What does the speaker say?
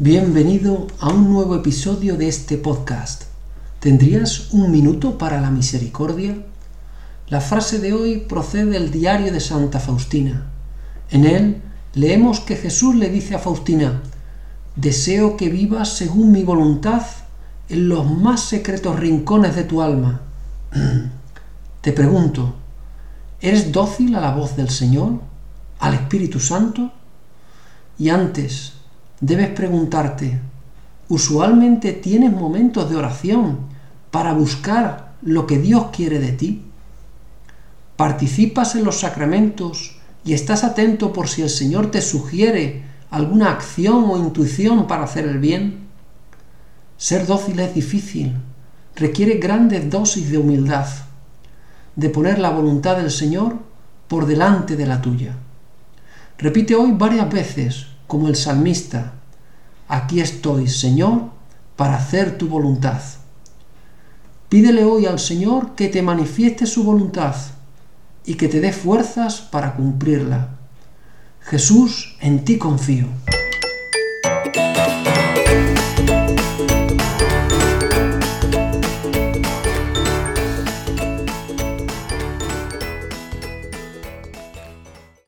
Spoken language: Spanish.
Bienvenido a un nuevo episodio de este podcast. ¿Tendrías un minuto para la misericordia? La frase de hoy procede del diario de Santa Faustina. En él leemos que Jesús le dice a Faustina, Deseo que vivas según mi voluntad en los más secretos rincones de tu alma. Te pregunto, ¿eres dócil a la voz del Señor, al Espíritu Santo? Y antes, debes preguntarte, ¿usualmente tienes momentos de oración para buscar lo que Dios quiere de ti? ¿Participas en los sacramentos y estás atento por si el Señor te sugiere alguna acción o intuición para hacer el bien? Ser dócil es difícil, requiere grandes dosis de humildad, de poner la voluntad del Señor por delante de la tuya. Repite hoy varias veces, como el salmista, aquí estoy, Señor, para hacer tu voluntad. Pídele hoy al Señor que te manifieste su voluntad y que te dé fuerzas para cumplirla. Jesús, en ti confío.